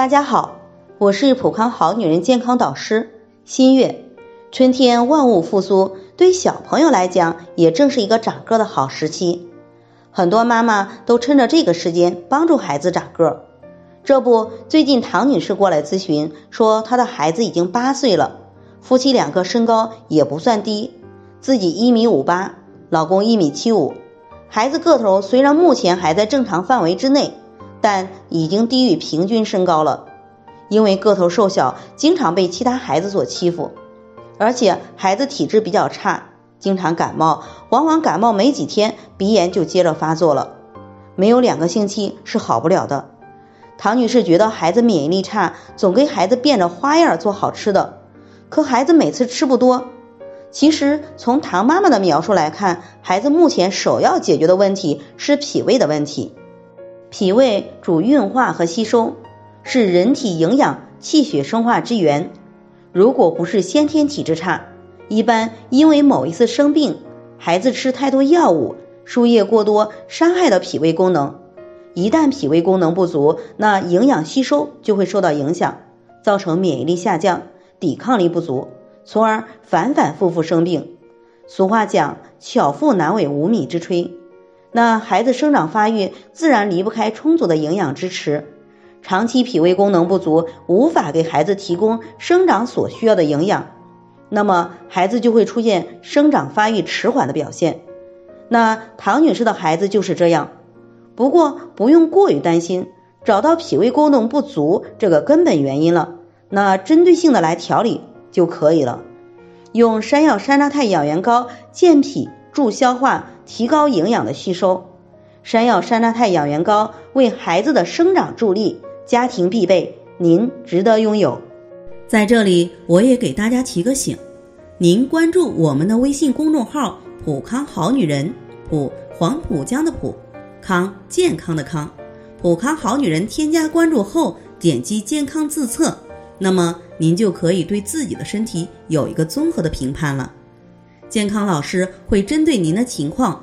大家好，我是普康好女人健康导师新月。春天万物复苏，对小朋友来讲也正是一个长个的好时期。很多妈妈都趁着这个时间帮助孩子长个。这不，最近唐女士过来咨询，说她的孩子已经八岁了，夫妻两个身高也不算低，自己一米五八，老公一米七五，孩子个头虽然目前还在正常范围之内，但已经低于平均身高了。因为个头瘦小，经常被其他孩子所欺负。而且孩子体质比较差，经常感冒，往往感冒没几天，鼻炎就接着发作了，没有两个星期是好不了的。唐女士觉得孩子免疫力差，总给孩子变着花样做好吃的，可孩子每次吃不多。其实从唐妈妈的描述来看，孩子目前首要解决的问题是脾胃的问题。脾胃主运化和吸收，是人体营养、气血生化之源。如果不是先天体质差，一般因为某一次生病，孩子吃太多药物，输液过多，伤害到脾胃功能。一旦脾胃功能不足，那营养吸收就会受到影响，造成免疫力下降、抵抗力不足，从而反反复复生病。俗话讲“巧妇难为无米之炊”，那孩子生长发育自然离不开充足的营养支持。长期脾胃功能不足，无法给孩子提供生长所需要的营养，那么孩子就会出现生长发育迟缓的表现。那唐女士的孩子就是这样，不过不用过于担心，找到脾胃功能不足这个根本原因了，那针对性的来调理就可以了。用山药山楂肽养元膏健脾助消化，提高营养的吸收。山药山楂肽养元膏为孩子的生长助力。家庭必备，您值得拥有。在这里，我也给大家提个醒：您关注我们的微信公众号“普康好女人”，普黄浦江的浦，康健康的康，普康好女人。添加关注后，点击健康自测，那么您就可以对自己的身体有一个综合的评判了。健康老师会针对您的情况